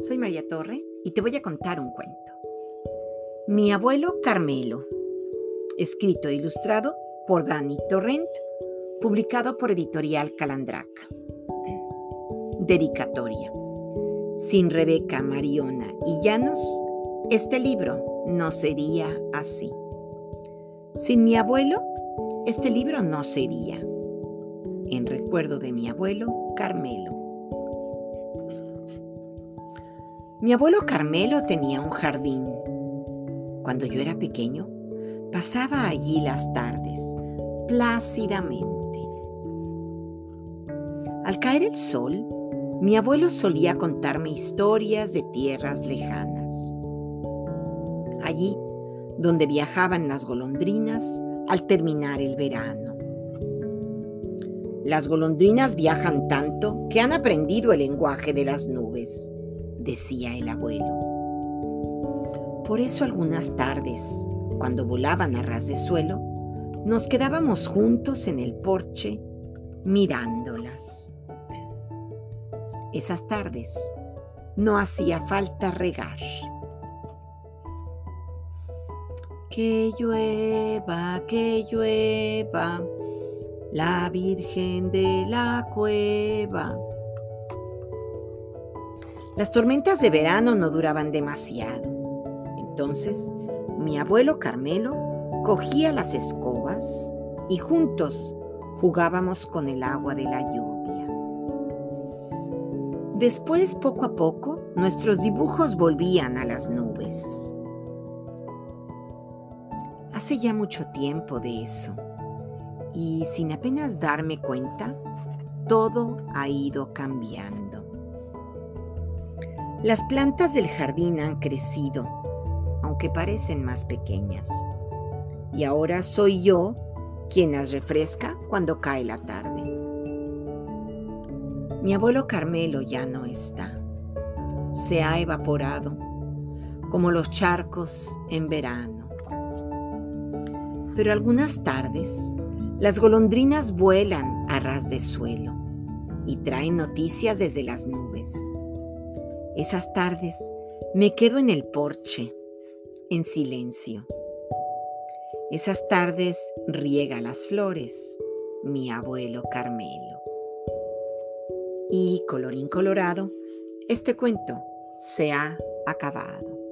soy María Torre y te voy a contar un cuento. Mi abuelo Carmelo, escrito e ilustrado por Dani Torrent, publicado por Editorial Calandraca. Dedicatoria. Sin Rebeca, Mariona y Llanos, este libro no sería así. Sin mi abuelo, este libro no sería. En recuerdo de mi abuelo Carmelo. Mi abuelo Carmelo tenía un jardín. Cuando yo era pequeño, pasaba allí las tardes, plácidamente. Al caer el sol, mi abuelo solía contarme historias de tierras lejanas. Allí, donde viajaban las golondrinas al terminar el verano. Las golondrinas viajan tanto que han aprendido el lenguaje de las nubes decía el abuelo. Por eso algunas tardes, cuando volaban a ras de suelo, nos quedábamos juntos en el porche mirándolas. Esas tardes no hacía falta regar. Que llueva, que llueva, la Virgen de la Cueva las tormentas de verano no duraban demasiado. Entonces, mi abuelo Carmelo cogía las escobas y juntos jugábamos con el agua de la lluvia. Después, poco a poco, nuestros dibujos volvían a las nubes. Hace ya mucho tiempo de eso, y sin apenas darme cuenta, todo ha ido cambiando. Las plantas del jardín han crecido, aunque parecen más pequeñas. Y ahora soy yo quien las refresca cuando cae la tarde. Mi abuelo Carmelo ya no está. Se ha evaporado, como los charcos en verano. Pero algunas tardes, las golondrinas vuelan a ras de suelo y traen noticias desde las nubes. Esas tardes me quedo en el porche, en silencio. Esas tardes riega las flores mi abuelo Carmelo. Y colorín colorado, este cuento se ha acabado.